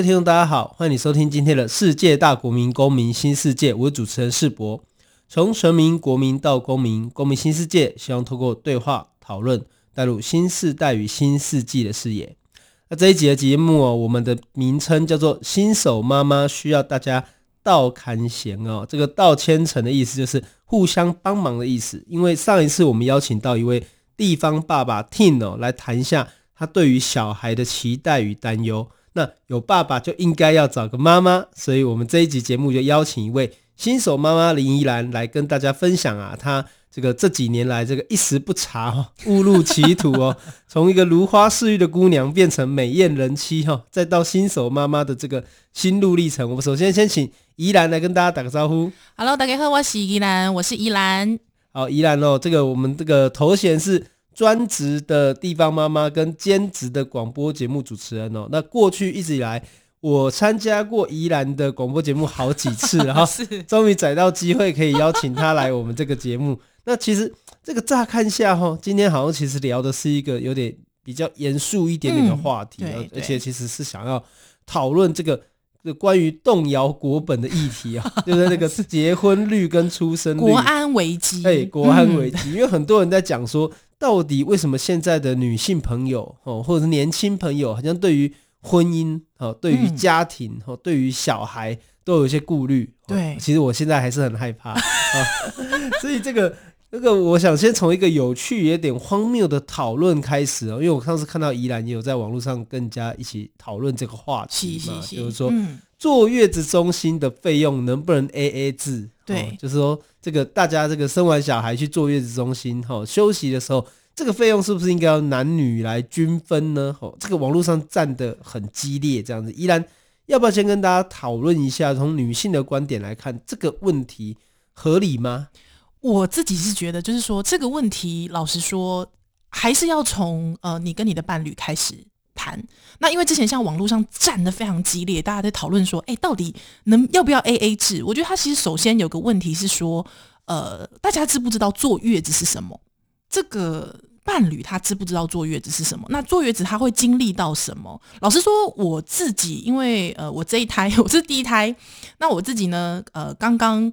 位听众，大家好，欢迎你收听今天的世界大国民公民新世界。我是主持人世博。从臣民、国民到公民，公民新世界，希望透过对话讨论，带入新世代与新世纪的视野。那这一集的节目哦，我们的名称叫做“新手妈妈需要大家倒牵线”哦。这个倒牵成的意思就是互相帮忙的意思。因为上一次我们邀请到一位地方爸爸 Tin 哦，来谈一下他对于小孩的期待与担忧。那有爸爸就应该要找个妈妈，所以我们这一集节目就邀请一位新手妈妈林依兰来跟大家分享啊，她这个这几年来这个一时不察哦，误入歧途哦，从一个如花似玉的姑娘变成美艳人妻哈，再到新手妈妈的这个心路历程。我们首先先请依兰来跟大家打个招呼。Hello，大家好，我是依兰，我是依兰。好，依兰哦，这个我们这个头衔是。专职的地方妈妈跟兼职的广播节目主持人哦，那过去一直以来，我参加过宜兰的广播节目好几次，然后 终于找到机会可以邀请他来我们这个节目。那其实这个乍看下哈，今天好像其实聊的是一个有点比较严肃一点点的话题，而且其实是想要讨论这个这关于动摇国本的议题啊，就是那个 结婚率跟出生率，国安危机，哎，国安危机，因为很多人在讲说。到底为什么现在的女性朋友哦，或者是年轻朋友，好像对于婚姻哦，对于家庭哦，对于小孩都有一些顾虑？对，其实我现在还是很害怕啊。所以这个这个，我想先从一个有趣也有点荒谬的讨论开始哦，因为我上次看到宜兰也有在网络上跟人家一起讨论这个话题嘛，就是说坐月子中心的费用能不能 AA 制？对，就是说。这个大家这个生完小孩去坐月子中心哈，休息的时候，这个费用是不是应该要男女来均分呢？哦，这个网络上站得很激烈，这样子。宜兰要不要先跟大家讨论一下，从女性的观点来看这个问题合理吗？我自己是觉得，就是说这个问题，老实说，还是要从呃你跟你的伴侣开始。谈那，因为之前像网络上战得非常激烈，大家在讨论说，哎，到底能要不要 AA 制？我觉得他其实首先有个问题是说，呃，大家知不知道坐月子是什么？这个伴侣他知不知道坐月子是什么？那坐月子他会经历到什么？老实说，我自己因为呃，我这一胎 我是第一胎，那我自己呢，呃，刚刚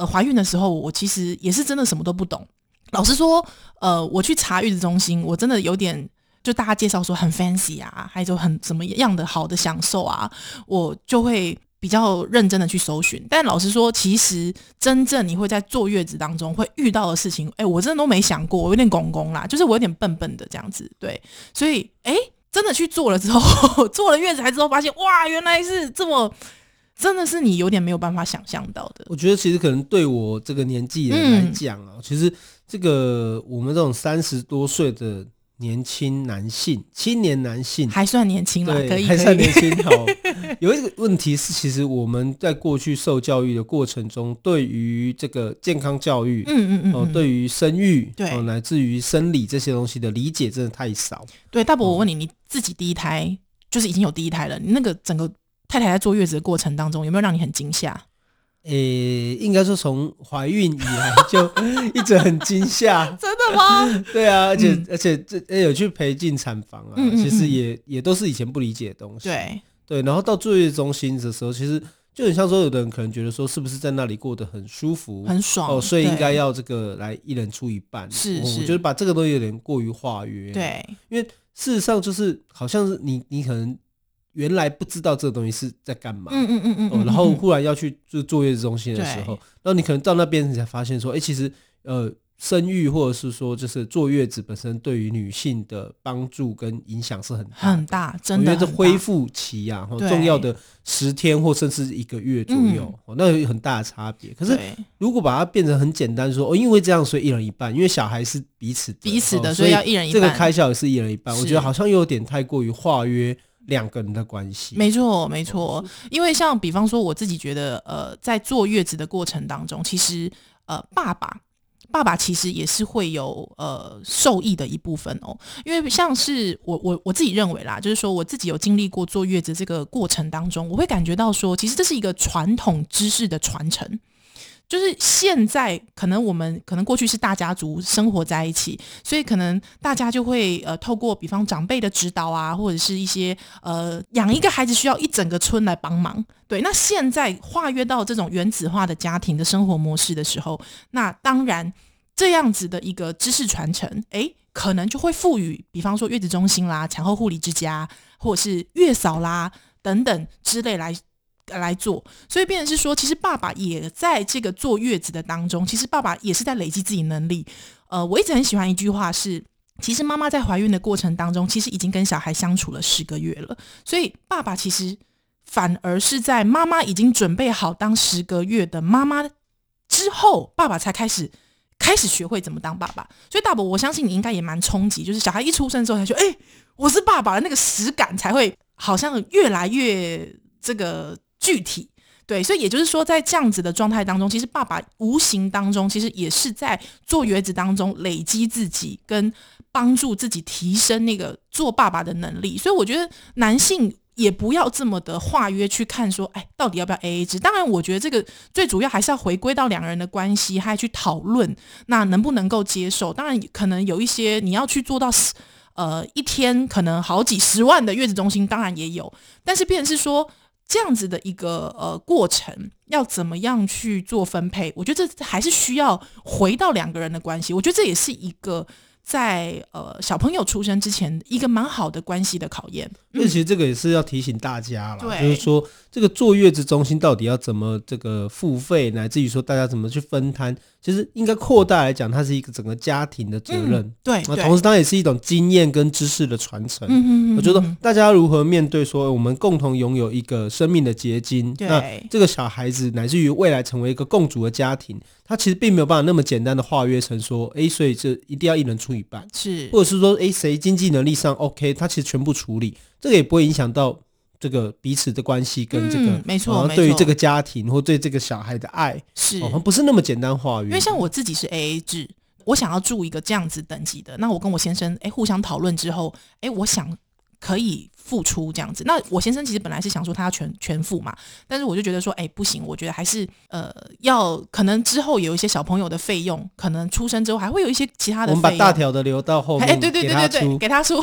呃怀孕的时候，我其实也是真的什么都不懂。老实说，呃，我去查月子中心，我真的有点。就大家介绍说很 fancy 啊，还有就很什么样的好的享受啊，我就会比较认真的去搜寻。但老实说，其实真正你会在坐月子当中会遇到的事情，哎、我真的都没想过，我有点公公啦，就是我有点笨笨的这样子。对，所以哎、真的去做了之后，坐了月子还之后发现，哇，原来是这么，真的是你有点没有办法想象到的。我觉得其实可能对我这个年纪人来讲啊，嗯、其实这个我们这种三十多岁的。年轻男性，青年男性还算年轻了，可以，还算年轻。好，有一个问题是，其实我们在过去受教育的过程中，对于这个健康教育，嗯嗯嗯，哦，对于生育，对，乃至于生理这些东西的理解，真的太少。对，大伯，我问你，你自己第一胎就是已经有第一胎了，你那个整个太太在坐月子的过程当中，有没有让你很惊吓？诶、欸，应该说从怀孕以来就 一直很惊吓，真的吗？对啊，而且、嗯、而且这有去陪进产房啊，嗯嗯嗯，其实也也都是以前不理解的东西。对对，然后到坐月子中心的时候，其实就很像说，有的人可能觉得说，是不是在那里过得很舒服、很爽哦，所以应该要这个来一人出一半。是是，我觉得把这个东西有点过于化约。对，因为事实上就是好像是你你可能。原来不知道这个东西是在干嘛，嗯嗯嗯嗯，嗯，然后忽然要去就坐月子中心的时候，然后你可能到那边你才发现说，哎，其实呃。生育或者是说，就是坐月子本身对于女性的帮助跟影响是很大很大，真的。我觉得这恢复期啊，重要的十天或甚至一个月左右，嗯、那有很大的差别。可是如果把它变成很简单说，哦，因为这样，所以一人一半，因为小孩是彼此的彼此的，所以要一人一半。这个开销也是一人一半，我觉得好像又有点太过于化约两个人的关系。没错，没错。因为像比方说，我自己觉得，呃，在坐月子的过程当中，其实呃，爸爸。爸爸其实也是会有呃受益的一部分哦，因为像是我我我自己认为啦，就是说我自己有经历过坐月子这个过程当中，我会感觉到说，其实这是一个传统知识的传承。就是现在，可能我们可能过去是大家族生活在一起，所以可能大家就会呃透过比方长辈的指导啊，或者是一些呃养一个孩子需要一整个村来帮忙。对，那现在跨越到这种原子化的家庭的生活模式的时候，那当然这样子的一个知识传承，诶，可能就会赋予比方说月子中心啦、产后护理之家，或者是月嫂啦等等之类来。来做，所以变成是说，其实爸爸也在这个坐月子的当中，其实爸爸也是在累积自己能力。呃，我一直很喜欢一句话是，其实妈妈在怀孕的过程当中，其实已经跟小孩相处了十个月了，所以爸爸其实反而是在妈妈已经准备好当十个月的妈妈之后，爸爸才开始开始学会怎么当爸爸。所以大伯，我相信你应该也蛮冲击，就是小孩一出生之后，他说：“哎，我是爸爸的那个实感才会好像越来越这个。”具体对，所以也就是说，在这样子的状态当中，其实爸爸无形当中其实也是在坐月子当中累积自己，跟帮助自己提升那个做爸爸的能力。所以我觉得男性也不要这么的化约去看说，哎，到底要不要 AA 制？当然，我觉得这个最主要还是要回归到两个人的关系，还去讨论那能不能够接受。当然，可能有一些你要去做到，呃，一天可能好几十万的月子中心，当然也有，但是变是说。这样子的一个呃过程，要怎么样去做分配？我觉得这还是需要回到两个人的关系。我觉得这也是一个在呃小朋友出生之前一个蛮好的关系的考验。那其实这个也是要提醒大家了，就是说这个坐月子中心到底要怎么这个付费，乃至于说大家怎么去分摊。其实应该扩大来讲，它是一个整个家庭的责任。嗯、对，那同时当然也是一种经验跟知识的传承。嗯嗯，我觉得大家如何面对说，我们共同拥有一个生命的结晶。对，那这个小孩子乃至于未来成为一个共主的家庭，他其实并没有办法那么简单的化约成说，哎，所以这一定要一人出一半，是，或者是说，哎，谁经济能力上 OK，他其实全部处理，这个也不会影响到。这个彼此的关系跟这个，嗯、没错，对于这个家庭或对这个小孩的爱是，哦，不是那么简单化约。因为像我自己是 AA 制，我想要住一个这样子等级的，那我跟我先生哎互相讨论之后，哎，我想可以付出这样子。那我先生其实本来是想说他要全全付嘛，但是我就觉得说，哎，不行，我觉得还是呃要可能之后有一些小朋友的费用，可能出生之后还会有一些其他的费用。我们把大条的留到后面，哎，对对对对对，给他出。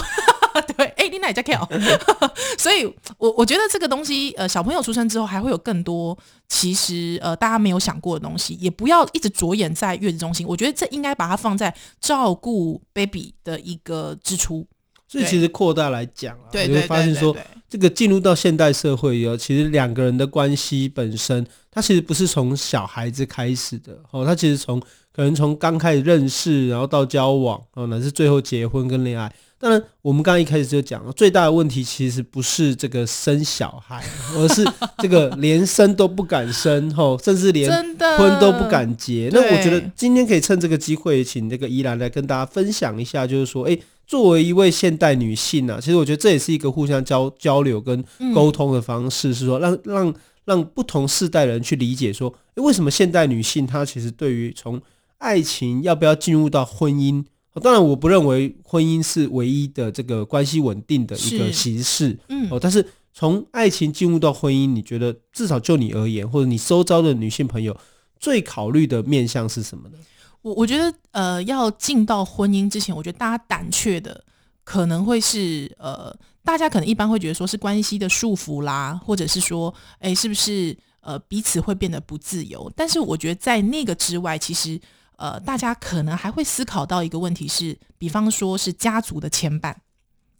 对，哎、欸，你哪家 K 哦？所以，我我觉得这个东西，呃，小朋友出生之后，还会有更多其实呃大家没有想过的东西，也不要一直着眼在月子中心。我觉得这应该把它放在照顾 baby 的一个支出。所以，其实扩大来讲啊，对，你会发现说，这个进入到现代社会以后，其实两个人的关系本身，它其实不是从小孩子开始的哦，它其实从可能从刚开始认识，然后到交往，哦，乃至最后结婚跟恋爱。当然，我们刚刚一开始就讲了，最大的问题其实不是这个生小孩，而是这个连生都不敢生，吼，甚至连婚都不敢结。那我觉得今天可以趁这个机会，请这个宜兰来跟大家分享一下，就是说，诶，作为一位现代女性啊，其实我觉得这也是一个互相交交流跟沟通的方式，是说让让让不同世代人去理解说，诶，为什么现代女性她其实对于从爱情要不要进入到婚姻。当然，我不认为婚姻是唯一的这个关系稳定的一个形式。嗯，哦，但是从爱情进入到婚姻，你觉得至少就你而言，或者你周遭的女性朋友，最考虑的面向是什么呢？我我觉得，呃，要进到婚姻之前，我觉得大家胆怯的可能会是，呃，大家可能一般会觉得说是关系的束缚啦，或者是说，哎，是不是呃彼此会变得不自由？但是我觉得在那个之外，其实。呃，大家可能还会思考到一个问题是，比方说是家族的牵绊、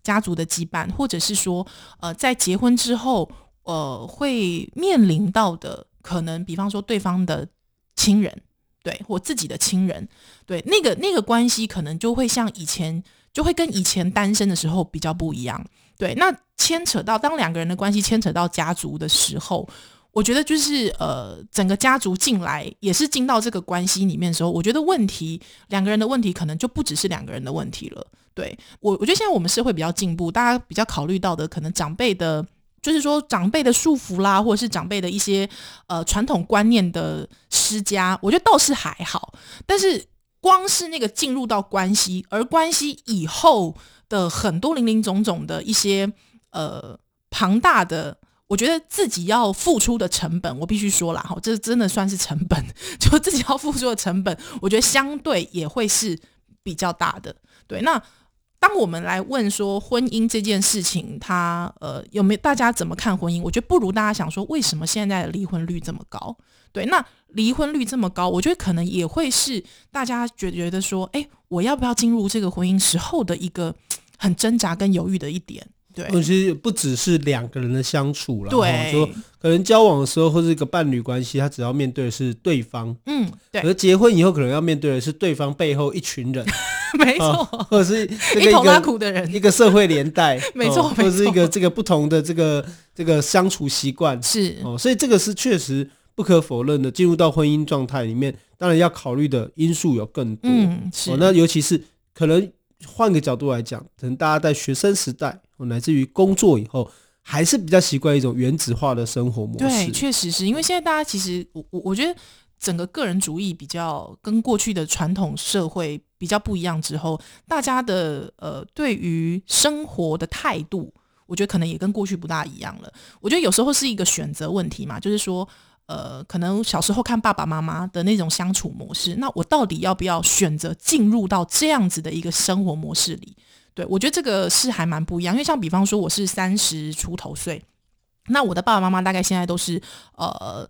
家族的羁绊，或者是说，呃，在结婚之后，呃，会面临到的可能，比方说对方的亲人，对，或自己的亲人，对，那个那个关系可能就会像以前，就会跟以前单身的时候比较不一样。对，那牵扯到当两个人的关系牵扯到家族的时候。我觉得就是呃，整个家族进来也是进到这个关系里面的时候，我觉得问题两个人的问题可能就不只是两个人的问题了。对我，我觉得现在我们社会比较进步，大家比较考虑到的可能长辈的，就是说长辈的束缚啦，或者是长辈的一些呃传统观念的施加，我觉得倒是还好。但是光是那个进入到关系，而关系以后的很多林林总总的一些呃庞大的，我觉得自己要付出的成本，我必须说了，哈，这真的算是成本，就自己要付出的成本，我觉得相对也会是比较大的。对，那。当我们来问说婚姻这件事情，它呃有没有大家怎么看婚姻？我觉得不如大家想说，为什么现在的离婚率这么高？对，那离婚率这么高，我觉得可能也会是大家觉觉得说，哎，我要不要进入这个婚姻时候的一个 很挣扎跟犹豫的一点。对，其实不只是两个人的相处了，对，说可能交往的时候或者一个伴侣关系，他只要面对的是对方，嗯，对，而结婚以后可能要面对的是对方背后一群人，没错，哦，或者是 一头拉苦的人，一个社会连带，没错，哦，或者是一个这个不同的这个这个相处习惯是哦，所以这个是确实不可否认的。进入到婚姻状态里面，当然要考虑的因素有更多，嗯，是，哦，那尤其是可能换个角度来讲，可能大家在学生时代。乃至于工作以后，还是比较习惯一种原子化的生活模式。对，确实是因为现在大家其实，我我我觉得整个个人主义比较跟过去的传统社会比较不一样之后，大家的呃对于生活的态度，我觉得可能也跟过去不大一样了。我觉得有时候是一个选择问题嘛，就是说，呃，可能小时候看爸爸妈妈的那种相处模式，那我到底要不要选择进入到这样子的一个生活模式里？对，我觉得这个是还蛮不一样，因为像比方说我是三十出头岁，那我的爸爸妈妈大概现在都是呃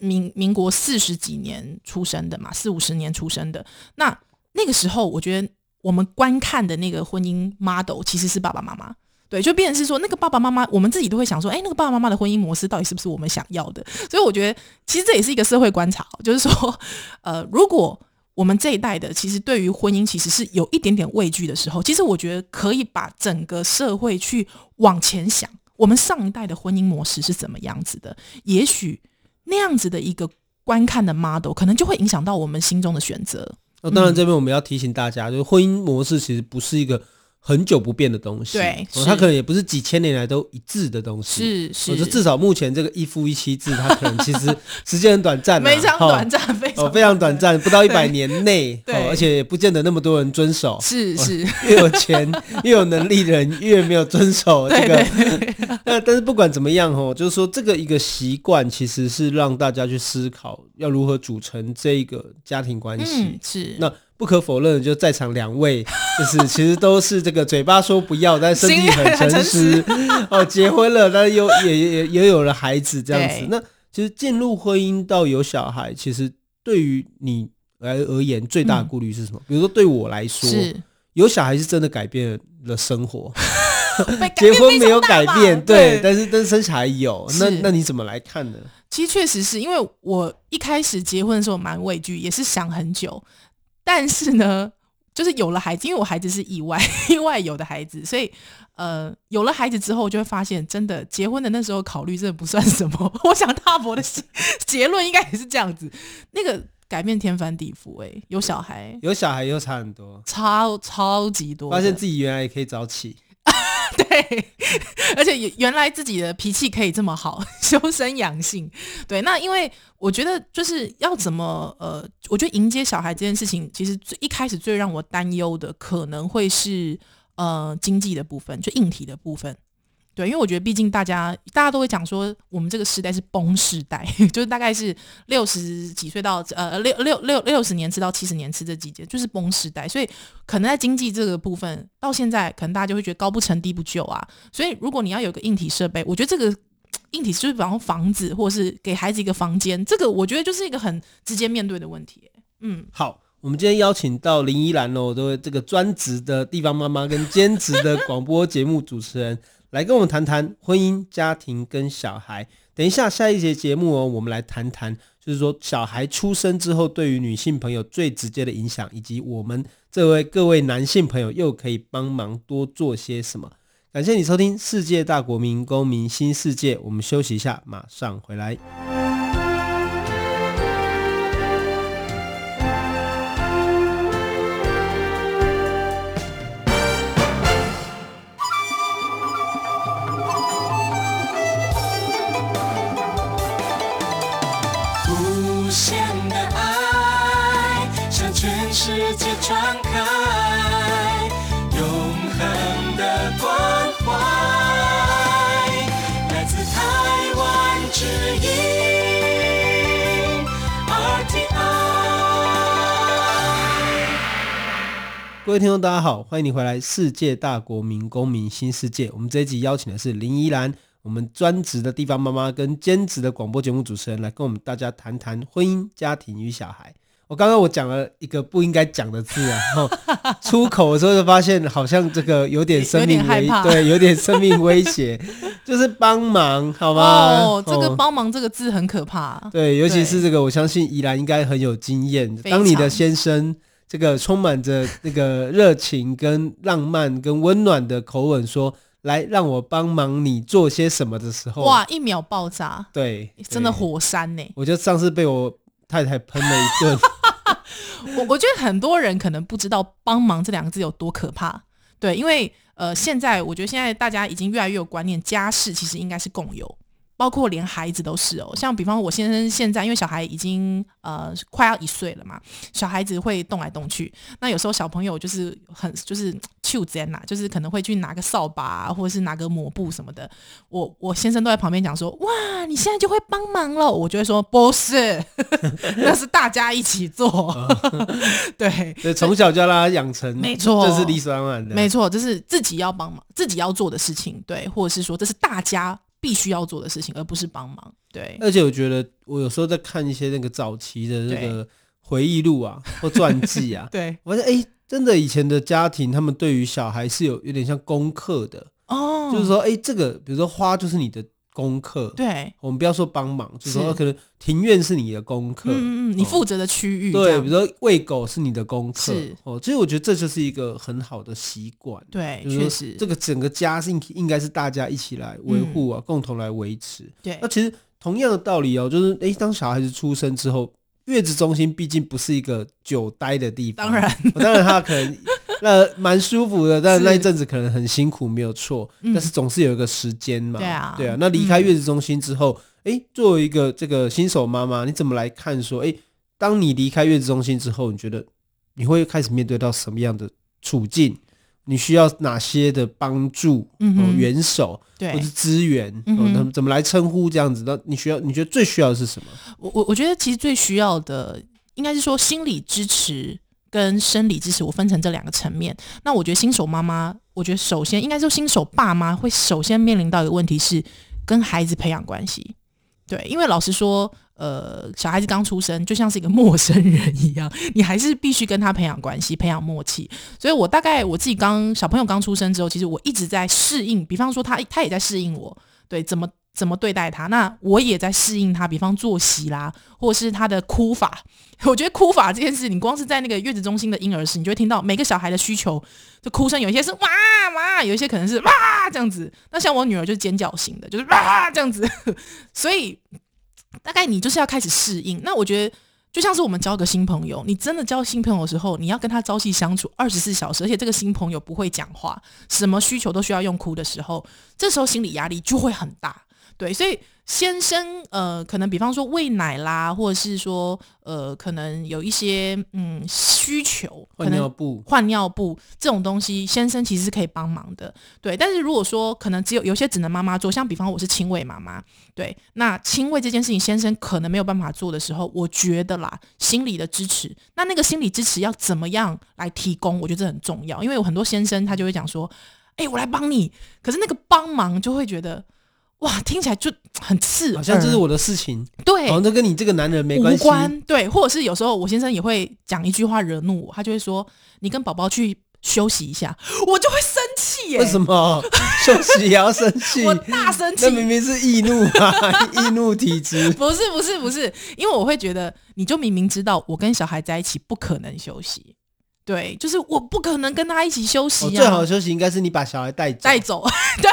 民民国四十几年出生的嘛，四五十年出生的。那那个时候，我觉得我们观看的那个婚姻 model 其实是爸爸妈妈，对，就变成是说那个爸爸妈妈，我们自己都会想说，哎，那个爸爸妈妈的婚姻模式到底是不是我们想要的？所以我觉得其实这也是一个社会观察，就是说，呃，如果我们这一代的，其实对于婚姻其实是有一点点畏惧的时候。其实我觉得可以把整个社会去往前想，我们上一代的婚姻模式是怎么样子的？也许那样子的一个观看的 model，可能就会影响到我们心中的选择。那当然，这边我们要提醒大家，就是婚姻模式其实不是一个。很久不变的东西，对，它可能也不是几千年来都一致的东西，是是，至少目前这个一夫一妻制，它可能其实 时间很短暂，非常短暂，非常非常短暂，不到一百年内，对，而且也不见得那么多人遵守，是是，越有钱越有能力的人越没有遵守 这个，那但是不管怎么样哦，就是说这个一个习惯其实是让大家去思考要如何组成这一个家庭关系，是。那。不可否认，就在场两位，就是 其实都是这个嘴巴说不要，但身体很诚实哦。结婚了，但是又也也也有了孩子，这样子。那其实进入婚姻到有小孩，其实对于你来而言，最大的顾虑是什么？嗯、比如说对我来说，有小孩是真的改变了生活，结婚没有改变，对，但是但是生小孩有，那那你怎么来看呢？其实确实是因为我一开始结婚的时候蛮畏惧，也是想很久。但是呢，就是有了孩子，因为我孩子是意外 意外有的孩子，所以呃，有了孩子之后，就会发现真的结婚的那时候考虑真的不算什么。我想大伯的 结论应该也是这样子，那个改变天翻地覆，哎，有小孩，有小孩又差很多，超超级多，发现自己原来也可以早起。对，而且原来自己的脾气可以这么好，修身养性。对，那因为我觉得就是要怎么呃，我觉得迎接小孩这件事情，其实最一开始最让我担忧的可能会是呃经济的部分，就硬体的部分。对，因为我觉得，毕竟大家大家都会讲说，我们这个时代是崩时代，就是大概是六十几岁到呃六六六六十年次到七十年次这几节，就是崩时代。所以可能在经济这个部分，到现在可能大家就会觉得高不成低不就啊。所以如果你要有个硬体设备，我觉得这个硬体就是比方房子，或是给孩子一个房间，这个我觉得就是一个很直接面对的问题。嗯，好，我们今天邀请到林宜兰哦，都这个专职的地方妈妈跟兼职的广播节目主持人。来跟我们谈谈婚姻、家庭跟小孩。等一下下一节节目哦，我们来谈谈，就是说小孩出生之后对于女性朋友最直接的影响，以及我们这位各位男性朋友又可以帮忙多做些什么。感谢你收听《世界大国民公民新世界》，我们休息一下，马上回来。敞开，永恒的关怀，来自台湾之音 RTI。各位听众，大家好，欢迎你回来《世界大国民公民新世界》。我们这一集邀请的是林依兰。我们专职的地方妈妈跟兼职的广播节目主持人来跟我们大家谈谈婚姻、家庭与小孩。我刚刚我讲了一个不应该讲的字啊，然后出口的时候就发现好像这个有点生命危，对，有点生命威胁，就是帮忙，好吗？哦，这个帮忙这个字很可怕。对，尤其是这个，我相信宜兰应该很有经验。当你的先生这个充满着那个热情、跟浪漫、跟温暖的口吻说。来让我帮忙你做些什么的时候，哇！一秒爆炸，对，真的火山呢。我就上次被我太太喷了一顿。我我觉得很多人可能不知道“帮忙”这两个字有多可怕。对，因为呃，现在我觉得现在大家已经越来越有观念，家事其实应该是共有。包括连孩子都是哦，像比方我先生现在，因为小孩已经呃快要一岁了嘛，小孩子会动来动去，那有时候小朋友就是很就是手贱呐，就是可能会去拿个扫把啊，或者是拿个抹布什么的，我我先生都在旁边讲说，哇，你现在就会帮忙了，我就会说不是，那是大家一起做，对，对，从小就让他养成，没错，这是理所当然的，没错，这是自己要帮忙，自己要做的事情，对，或者是说这是大家。必须要做的事情，而不是帮忙。对，而且我觉得，我有时候在看一些那个早期的那个回忆录啊，或传记啊，对，我发现哎，真的以前的家庭，他们对于小孩是有有点像功课的哦，就是说，哎，这个比如说花就是你的。功课，对，我们不要说帮忙，就是说可能庭院是你的功课，嗯嗯，你负责的区域，对，比如说喂狗是你的功课，是。哦，所以我觉得这就是一个很好的习惯，对，确实，这个整个家是应该是大家一起来维护啊，共同来维持，对。那其实同样的道理哦，就是诶，当小孩子出生之后，月子中心毕竟不是一个久待的地方，当然，当然他可能。那蛮舒服的，但那一阵子可能很辛苦，没有错。嗯、但是总是有一个时间嘛，对啊，对啊。那离开月子中心之后，哎、嗯，作为一个这个新手妈妈，你怎么来看说，哎，当你离开月子中心之后，你觉得你会开始面对到什么样的处境？你需要哪些的帮助？嗯、哦，援手，对，或是资源，嗯、怎么来称呼这样子？那你需要，你觉得最需要的是什么？我我我觉得其实最需要的应该是说心理支持。跟生理支持，我分成这两个层面。那我觉得新手妈妈，我觉得首先应该说新手爸妈会首先面临到一个问题是跟孩子培养关系。对，因为老实说，呃，小孩子刚出生就像是一个 陌生人一样，你还是必须跟他培养关系、培养默契。所以我大概我自己刚小朋友刚出生之后，其实我一直在适应，比方说他他也在适应我，对，怎么。怎么对待他？那我也在适应他，比方作息啦，或者是他的哭法。我觉得哭法这件事，你光是在那个月子中心的婴儿室，你就会听到每个小孩的需求，就哭声，有一些是哇哇，有一些可能是哇这样子。那像我女儿就是尖叫型的，就是哇这样子。所以大概你就是要开始适应。那我觉得就像是我们交个新朋友，你真的交新朋友的时候，你要跟他朝夕相处二十四小时，而且这个新朋友不会讲话，什么需求都需要用哭的时候，这时候心理压力就会很大。对，所以先生呃，可能比方说喂奶啦，或者是说呃，可能有一些嗯需求，换尿布，换尿布这种东西，先生其实是可以帮忙的。对，但是如果说可能只有有些只能妈妈做，像比方我是亲喂妈妈，对，那亲喂这件事情，先生可能没有办法做的时候，我觉得啦，心理的支持，那那个心理支持要怎么样来提供？我觉得这很重要，因为有很多先生他就会讲说，哎，我来帮你，可是那个帮忙就会觉得。哇，听起来就 很刺耳，好像这是我的事情，对，好像都跟你这个男人没关系，无关，对，或者是有时候我先生也会讲一句话惹怒我，他就会说：“你跟宝宝去休息一下。” 我就会生气耶，为什么？休息也要生气？我大生气，那明明是易怒啊，易怒体质，不是不是不是，因为我会觉得，你就明明知道我跟小孩在一起不可能休息。对，就是我不可能跟他一起休息啊。最好的休息应该是你把小孩带走。带走，对，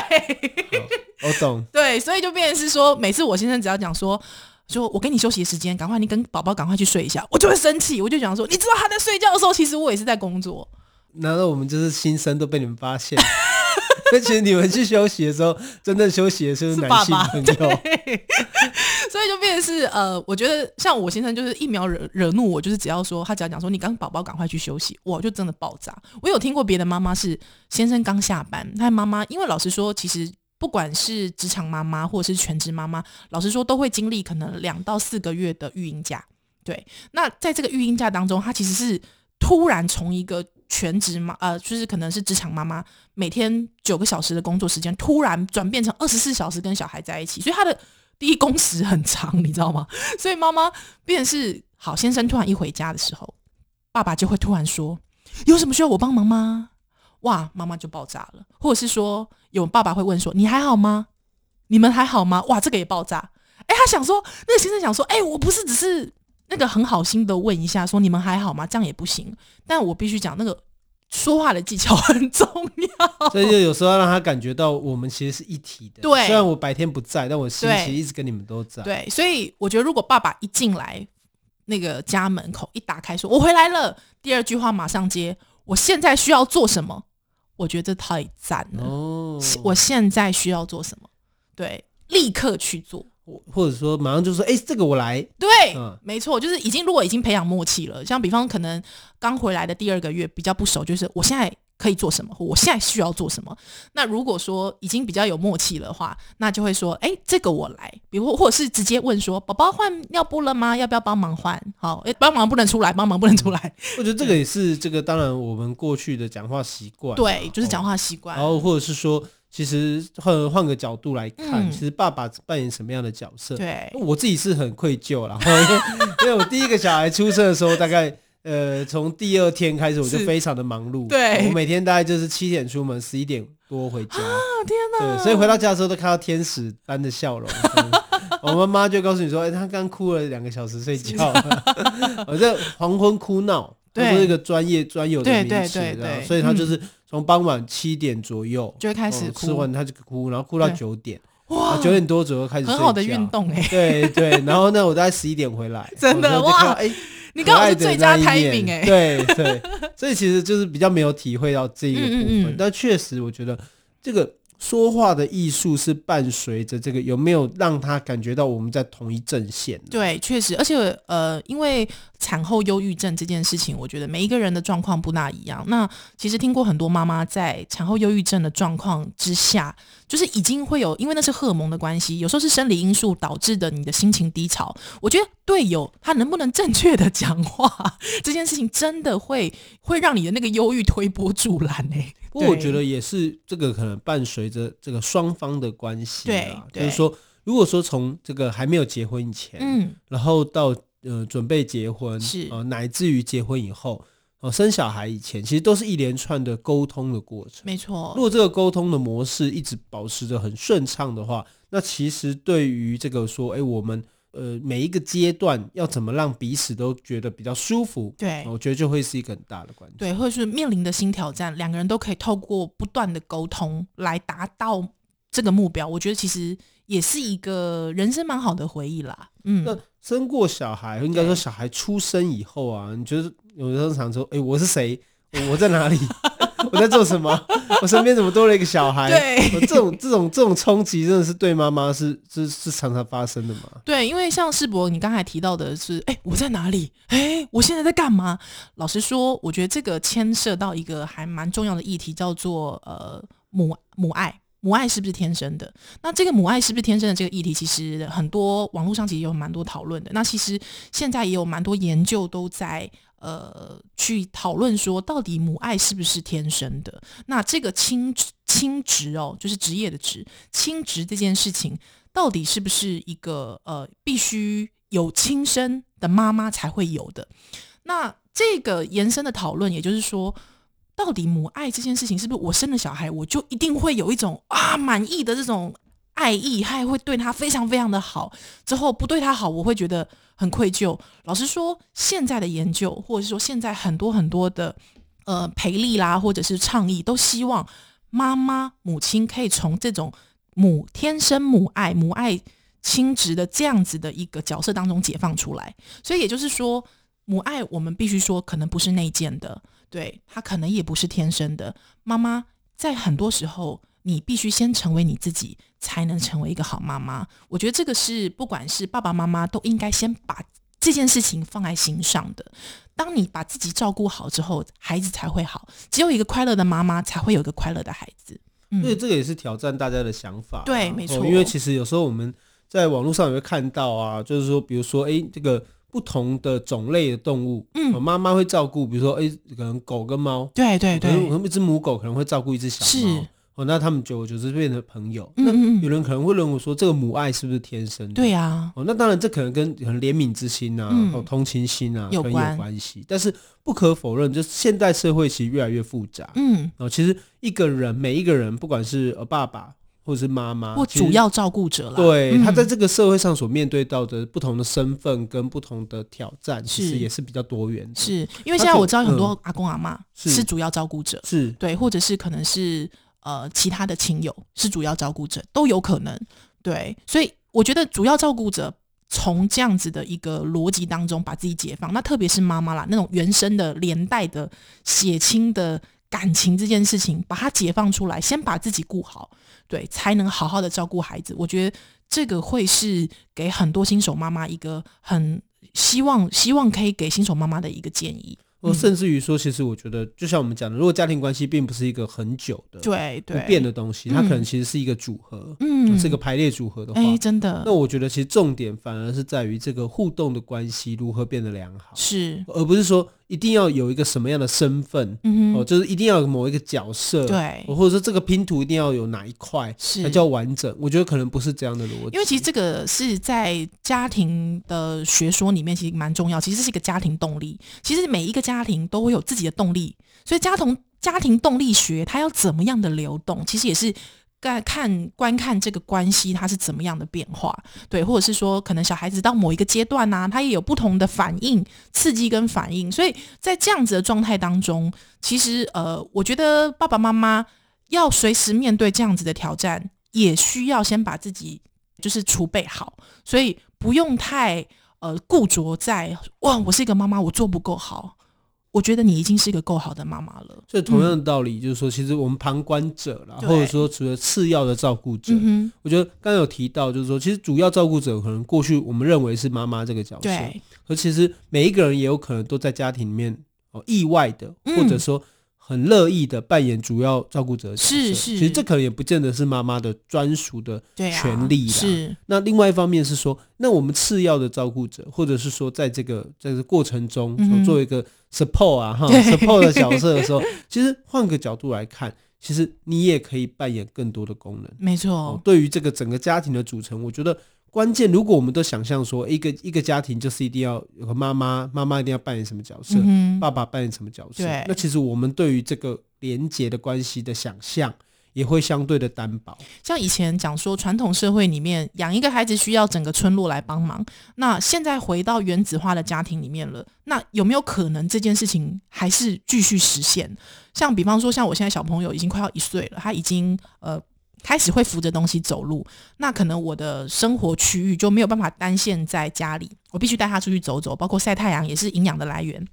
我懂。对，所以就变成是说，每次我先生只要讲说，说我给你休息的时间，赶快你跟宝宝赶快去睡一下，我就会生气。我就讲说，你知道他在睡觉的时候，其实我也是在工作。难道我们就是新生都被你们发现？那其实你们去休息的时候，真正休息的是男性朋友。所以就变成是呃，我觉得像我先生就是一秒惹惹怒我，就是只要说他只要讲说你跟宝宝赶快去休息，我就真的爆炸。我有听过别的妈妈是先生刚下班，他妈妈因为老实说，其实不管是职场妈妈或者是全职妈妈，老实说都会经历可能两到四个月的育婴假。对，那在这个育婴假当中，她其实是突然从一个全职妈呃，就是可能是职场妈妈，每天九个小时的工作时间，突然转变成二十四小时跟小孩在一起，所以她的。第一工时很长，你知道吗？所以妈妈便是好先生突然一回家的时候，爸爸就会突然说：“有什么需要我帮忙吗？”哇，妈妈就爆炸了。或者是说，有爸爸会问说：“你还好吗？你们还好吗？”哇，这个也爆炸。哎，他想说，那个先生想说：“哎，我不是只是那个很好心的问一下，说你们还好吗？这样也不行。”但我必须讲那个。说话的技巧 很重要，所以就有时候要让他感觉到我们其实是一体的。对，虽然我白天不在，但我心其实一直跟你们都在。对，所以我觉得如果爸爸一进来那个家门口一打开说“我回来了”，第二句话马上接“我现在需要做什么”，我觉得这太赞了。哦，我现在需要做什么？对，立刻去做。或者说，马上就说：“哎、欸，这个我来。”对，嗯、没错，就是已经如果已经培养默契了，像比方可能刚回来的第二个月比较不熟，就是我现在可以做什么，我现在需要做什么。那如果说已经比较有默契的话，那就会说：“哎、欸，这个我来。”比如或者是直接问说：“宝宝换尿布了吗？要不要帮忙换？”好，哎、欸，帮忙不能出来，帮忙不能出来。我觉得这个也是这个，当然我们过去的讲话习惯，对，就是讲话习惯，然后或者是说。其实换换个角度来看，嗯、其实爸爸扮演什么样的角色？对，我自己是很愧疚啦，因为我第一个小孩出生的时候，大概呃从第二天开始我就非常的忙碌，对，我每天大概就是七点出门，十一点多回家。啊天哪！对，所以回到家的时候都看到天使般的笑容。我妈妈就告诉你说：“哎、欸，他刚哭了两个小时睡觉，我在黄昏哭闹。”对，这是一个专业专有的名词，所以他就是。从傍晚七点左右就会开始哭，吃完他就哭，然后哭到九点，哇，九点多左右开始。很好的运动哎，对对，然后呢，我大概十一点回来，真的哇，哎，你刚好是最佳 timing 哎，对对，所以其实就是比较没有体会到这一个部分，但确实我觉得这个。说话的艺术是伴随着这个，有没有让他感觉到我们在同一阵线？对，确实，而且呃，因为产后忧郁症这件事情，我觉得每一个人的状况不大一样。那其实听过很多妈妈在产后忧郁症的状况之下，就是已经会有，因为那是荷尔蒙的关系，有时候是生理因素导致的你的心情低潮。我觉得队友他能不能正确的讲话，这件事情真的会会让你的那个忧郁推波助澜呢、不过我觉得也是这个可能伴随着这个双方的关系啊，就是说，如果说从这个还没有结婚以前，嗯，然后到呃准备结婚是啊，乃至于结婚以后，哦生小孩以前，其实都是一连串的沟通的过程。没错，如果这个沟通的模式一直保持着很顺畅的话，那其实对于这个说，哎，我们。呃，每一个阶段要怎么让彼此都觉得比较舒服？对，我觉得就会是一个很大的关系。对，或者是面临的新挑战，两个人都可以透过不断的沟通来达到这个目标。我觉得其实也是一个人生蛮好的回忆啦。嗯，那生过小孩，应该说小孩出生以后啊，你觉得有时常说，哎，我是谁？我在哪里？我在做什么？我身边怎么多了一个小孩？对，这种这种这种冲击真的是对妈妈是是是常常发生的吗？对，因为像世博，你刚才提到的是，哎，我在哪里？哎，我现在在干嘛？老实说，我觉得这个牵涉到一个还蛮重要的议题，叫做呃母母爱。母爱是不是天生的？那这个母爱是不是天生的这个议题，其实很多网络上其实有蛮多讨论的。那其实现在也有蛮多研究都在。呃，去讨论说到底母爱是不是天生的？那这个亲亲职哦，就是职业的职，亲职这件事情到底是不是一个呃必须有亲生的妈妈才会有的？那这个延伸的讨论，也就是说，到底母爱这件事情是不是我生了小孩，我就一定会有一种啊满意的这种爱意，他也会对他非常非常的好，之后不对他好，我会觉得。很愧疚。老实说，现在的研究，或者是说现在很多很多的呃培力啦，或者是倡议，都希望妈妈、母亲可以从这种母天生母爱、母爱亲职的这样子的一个角色当中解放出来。所以也就是说，母爱我们必须说，可能不是内建的，对，它可能也不是天生的。妈妈在很多时候，你必须先成为你自己，才能成为一个好妈妈。我觉得这个是不管是爸爸妈妈都应该先把这件事情放在心上的。当你把自己照顾好之后，孩子才会好。只有一个快乐的妈妈，才会有一个快乐的孩子。嗯，所以这个也是挑战大家的想法啊。对，没错。哦，因为其实有时候我们在网络上也会看到啊，就是说，比如说，哎，这个。不同的种类的动物，嗯，妈妈会照顾，比如说，哎、欸，可能狗跟猫，对对对，可能一只母狗可能会照顾一只小猫，是哦，那他们久而久之变成朋友。嗯嗯，有人可能会认为说，这个母爱是不是天生的？对呀、啊，哦，那当然，这可能跟可能怜悯之心啊，嗯、哦，同情心啊，有关有关系。但是不可否认，就是现代社会其实越来越复杂。嗯，哦，其实一个人，每一个人，不管是呃爸爸。或者是妈妈，或主要照顾者了。对、嗯、他在这个社会上所面对到的不同的身份跟不同的挑战，其实也是比较多元的。是因为现在我知道很多阿公阿妈是主要照顾者，是对，或者是可能是呃其他的亲友是主要照顾者，都有可能。对，所以我觉得主要照顾者从这样子的一个逻辑当中把自己解放，那特别是妈妈啦，那种原生的连带的血亲的感情这件事情，把它解放出来，先把自己顾好。对，才能好好的照顾孩子。我觉得这个会是给很多新手妈妈一个很希望、希望可以给新手妈妈的一个建议。我甚至于说，其实我觉得，就像我们讲的，如果家庭关系并不是一个很久的、对对不变的东西，它可能其实是一个组合，嗯，是一个排列组合的话，哎，真的。那我觉得，其实重点反而是在于这个互动的关系如何变得良好，是，而不是说。一定要有一个什么样的身份，嗯、哦，就是一定要有某一个角色，对，或者说这个拼图一定要有哪一块才叫完整。我觉得可能不是这样的逻辑，因为其实这个是在家庭的学说里面其实蛮重要。其实是一个家庭动力，其实每一个家庭都会有自己的动力，所以家庭家庭动力学它要怎么样的流动，其实也是。在看观看这个关系，它是怎么样的变化？对，或者是说，可能小孩子到某一个阶段呢、啊，他也有不同的反应、刺激跟反应。所以在这样子的状态当中，其实呃，我觉得爸爸妈妈要随时面对这样子的挑战，也需要先把自己就是储备好，所以不用太呃固着在哇，我是一个妈妈，我做不够好。我觉得你已经是一个够好的妈妈了。所以同样的道理，就是说，其实我们旁观者啦，或者说除了次要的照顾者，我觉得刚刚有提到，就是说，其实主要照顾者可能过去我们认为是妈妈这个角色，对。而其实每一个人也有可能都在家庭里面哦意外的，或者说。很乐意的扮演主要照顾者的角色，是是，其实这可能也不见得是妈妈的专属的权利啦。啊、是。那另外一方面是说，那我们次要的照顾者，或者是说，在这个在这个过程中，所做一个 support 啊哈、嗯、support 的角色的时候，其实换个角度来看，其实你也可以扮演更多的功能。没错、哦。对于这个整个家庭的组成，我觉得。关键，如果我们都想象说，一个一个家庭就是一定要有个妈妈，妈妈一定要扮演什么角色，嗯、爸爸扮演什么角色，那其实我们对于这个连结的关系的想象也会相对的单薄。像以前讲说，传统社会里面养一个孩子需要整个村落来帮忙，那现在回到原子化的家庭里面了，那有没有可能这件事情还是继续实现？像比方说，像我现在小朋友已经快要一岁了，他已经呃。开始会扶着东西走路，那可能我的生活区域就没有办法单限在家里，我必须带他出去走走，包括晒太阳也是营养的来源。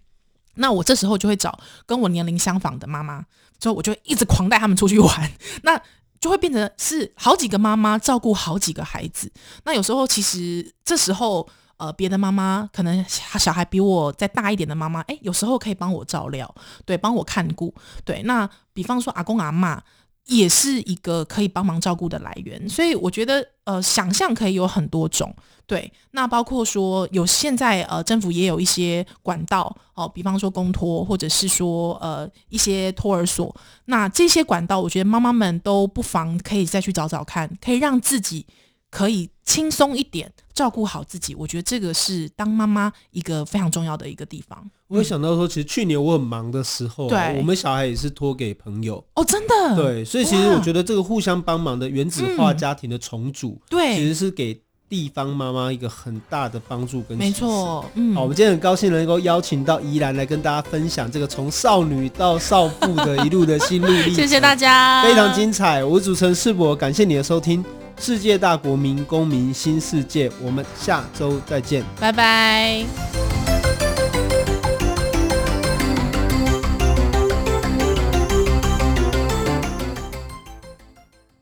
那我这时候就会找跟我年龄相仿的妈妈，之后我就一直狂带他们出去玩，那就会变成是好几个妈妈照顾好几个孩子。那有时候其实这时候，呃，别的妈妈可能小孩比我再大一点的妈妈，诶，有时候可以帮我照料，对，帮我看顾，对。那比方说阿公阿嬷。也是一个可以帮忙照顾的来源，所以我觉得，呃，想象可以有很多种，对。那包括说，有现在呃，政府也有一些管道，哦，比方说公托，或者是说呃一些托儿所，那这些管道，我觉得妈妈们都不妨可以再去找找看，可以让自己。可以轻松一点，照顾好自己，我觉得这个是当妈妈一个非常重要的一个地方。我有想到说，其实去年我很忙的时候，对，我们小孩也是托给朋友。哦，真的，对，所以其实我觉得这个互相帮忙的原子化家庭的重组，对，其实是给地方妈妈一个很大的帮助跟没错，嗯，好，我们今天很高兴能够邀请到宜兰来跟大家分享这个从少女到少妇的一路的心路历程，谢谢大家，非常精彩。我是主持人世博，感谢你的收听。世界大国民公民新世界，我们下周再见，拜拜。